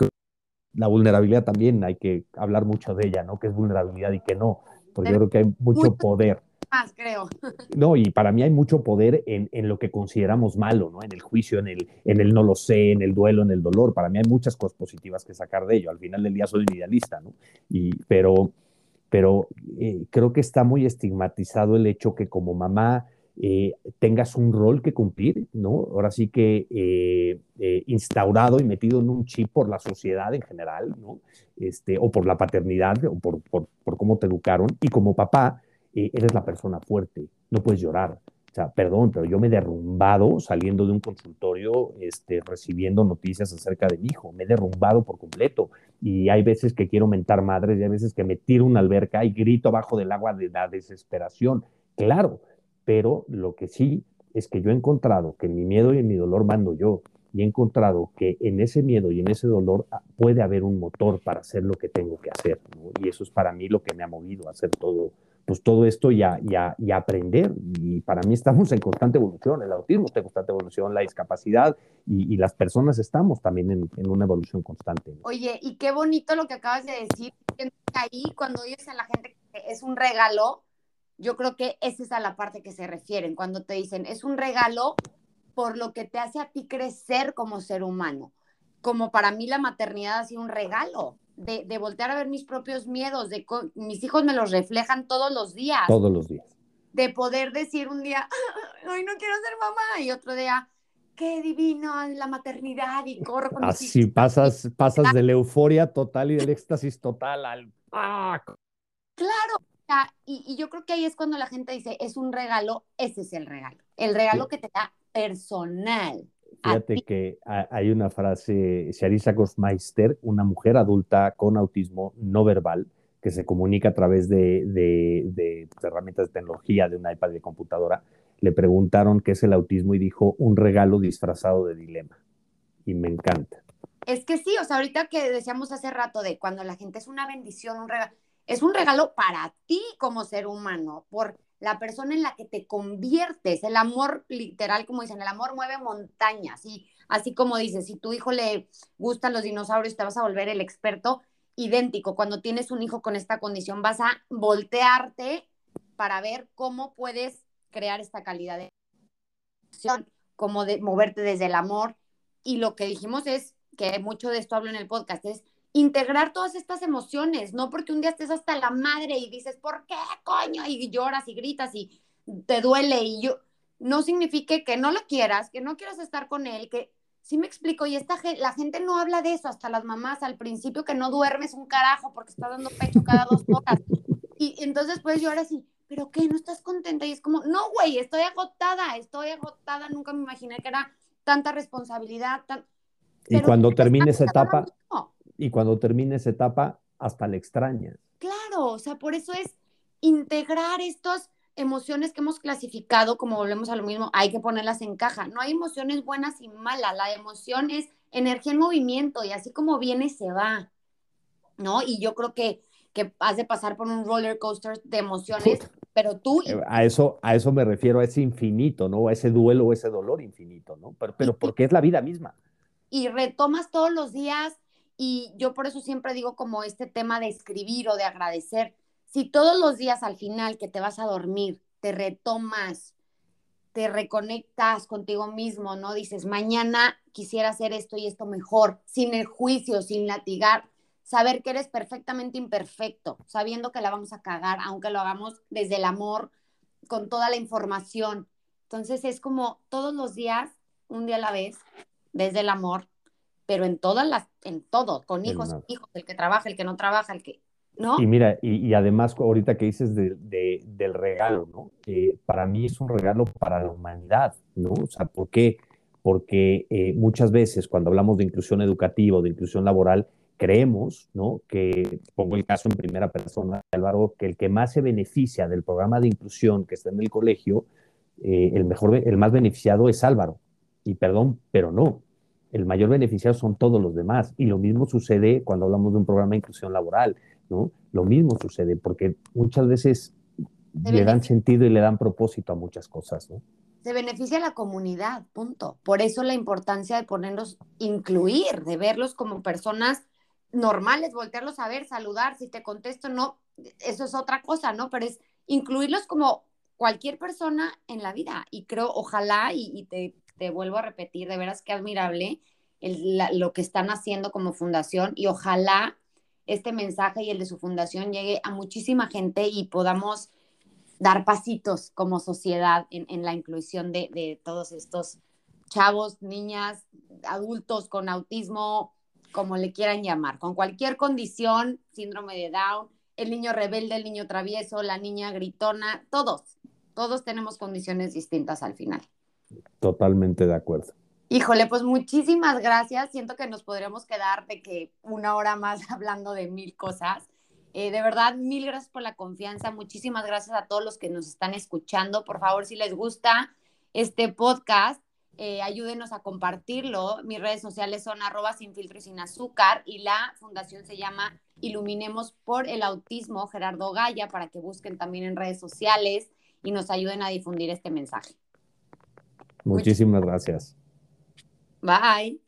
la vulnerabilidad también hay que hablar mucho de ella, ¿no? Que es vulnerabilidad y que no, porque yo creo que hay mucho poder. Más, creo. No, y para mí hay mucho poder en, en, lo que consideramos malo, ¿no? En el juicio, en el, en el no lo sé, en el duelo, en el dolor. Para mí hay muchas cosas positivas que sacar de ello. Al final del día soy un idealista, ¿no? Y, pero pero eh, creo que está muy estigmatizado el hecho que como mamá eh, tengas un rol que cumplir, ¿no? Ahora sí que eh, eh, instaurado y metido en un chip por la sociedad en general, ¿no? Este, o por la paternidad, o por, por, por cómo te educaron. Y como papá, eres la persona fuerte, no puedes llorar. O sea, perdón, pero yo me he derrumbado saliendo de un consultorio, este, recibiendo noticias acerca de mi hijo. Me he derrumbado por completo. Y hay veces que quiero mentar madres y hay veces que me tiro una alberca y grito abajo del agua de la desesperación. Claro, pero lo que sí es que yo he encontrado que en mi miedo y en mi dolor mando yo, y he encontrado que en ese miedo y en ese dolor ah, puede haber un motor para hacer lo que tengo que hacer, y eso es para mí lo que me ha movido a hacer todo, pues todo esto y a, y aprender, y para mí estamos en constante evolución, el autismo está en constante evolución, la discapacidad y, las personas estamos también en, en, una evolución constante. Oye, y qué bonito lo que acabas de decir, ahí cuando dices a la gente que es un regalo, yo creo que esa es a la parte que se refieren cuando te dicen, es un regalo por lo que te hace a ti crecer como ser humano. Como para mí la maternidad ha sido un regalo, de, de voltear a ver mis propios miedos, de mis hijos me los reflejan todos los días. Todos los días. De poder decir un día, hoy no quiero ser mamá, y otro día, qué divino la maternidad, y corro con Así pasas, pasas de la euforia total y del éxtasis total al... ¡ah! Claro, y, yo creo que ahí es cuando la gente dice, es un regalo, ese es el regalo. El regalo que te da personal. Fíjate que hay una frase, Sharisa Gosmeister, una mujer adulta con autismo no verbal, que se comunica a través de, de, herramientas de tecnología, de una iPad de computadora, le preguntaron qué es el autismo y dijo un regalo disfrazado de dilema. Y me encanta. Es que sí, o sea, ahorita que decíamos hace rato de cuando la gente es una bendición, un regalo, es un regalo para ti como ser humano, por la persona en la que te conviertes. El amor, literal, como dicen, el amor mueve montañas. Y así como dices, si tu hijo le gustan los dinosaurios, te vas a volver el experto idéntico. Cuando tienes un hijo con esta condición, vas a voltearte para ver cómo puedes crear esta calidad de como de moverte desde el amor. Y lo que dijimos es que mucho de esto hablo en el podcast, es integrar todas estas emociones, no porque un día estés hasta la madre y dices, ¿por qué coño? Y lloras y gritas y te duele y yo, no signifique que no lo quieras, que no quieras estar con él, que sí me explico, y esta la gente no habla de eso, hasta las mamás al principio que no duermes un carajo porque estás dando pecho cada dos horas. Y entonces pues lloras y, ¿pero qué? ¿No estás contenta? Y es como, no, güey, estoy agotada, estoy agotada, nunca me imaginé que era tanta responsabilidad. Y cuando termine esa etapa, y cuando termine esa etapa, hasta la extraña. Claro, o sea, por eso es integrar estas emociones que hemos clasificado, como volvemos a lo mismo, hay que ponerlas en caja. No hay emociones buenas y malas, la emoción es energía en movimiento y así como viene se va, ¿no? Y yo creo que, que has de pasar por un roller coaster de emociones, pero tú... Eh, a eso, a eso me refiero, a ese infinito, ¿no? A ese duelo, ese dolor infinito, ¿no? Pero, pero porque es la vida misma. Y retomas todos los días y yo por eso siempre digo como este tema de escribir o de agradecer. Si todos los días al final que te vas a dormir, te retomas, te reconectas contigo mismo, ¿no? Dices, mañana quisiera hacer esto y esto mejor, sin el juicio, sin latigar, saber que eres perfectamente imperfecto, sabiendo que la vamos a cagar, aunque lo hagamos desde el amor, con toda la información. Entonces es como todos los días, un día a la vez, desde el amor, pero en todas las, en todo, con hijos, hijos, el que trabaja, el que no trabaja, el que, ¿no? Y mira, y, además ahorita que dices de, del regalo, ¿no? para mí es un regalo para la humanidad, ¿no? O sea, ¿por qué? Porque eh, muchas veces cuando hablamos de inclusión educativa o de inclusión laboral, creemos, ¿no? Que, pongo el caso en primera persona, Álvaro, que el que más se beneficia del programa de inclusión que está en el colegio, eh, el mejor, el más beneficiado es Álvaro. Y perdón, pero no el mayor beneficiado son todos los demás. Y lo mismo sucede cuando hablamos de un programa de inclusión laboral, ¿no? Lo mismo sucede porque muchas veces le dan sentido y le dan propósito a muchas cosas, ¿no? Se beneficia a la comunidad, punto. Por eso la importancia de ponerlos, incluir, de verlos como personas normales, voltearlos a ver, saludar, si te contesto, no, eso es otra cosa, ¿no? Pero es incluirlos como cualquier persona en la vida. Y creo, ojalá, y, y te te vuelvo a repetir, de veras que admirable lo que están haciendo como fundación y ojalá este mensaje y el de su fundación llegue a muchísima gente y podamos dar pasitos como sociedad en, la inclusión de, todos estos chavos, niñas, adultos con autismo, como le quieran llamar, con cualquier condición, síndrome de Down, el niño rebelde, el niño travieso, la niña gritona, todos, todos tenemos condiciones distintas al final. Totalmente de acuerdo. Híjole, pues muchísimas gracias. Siento que nos podríamos quedar de que una hora más hablando de mil cosas. Eh, de verdad, mil gracias por la confianza. Muchísimas gracias a todos los que nos están escuchando. Por favor, si les gusta este podcast, eh, ayúdenos a compartirlo. Mis redes sociales son arroba sin filtro y sin azúcar y la fundación se llama Iluminemos por el Autismo Gerardo Gaya para que busquen también en redes sociales y nos ayuden a difundir este mensaje. Muchísimas gracias. Bye.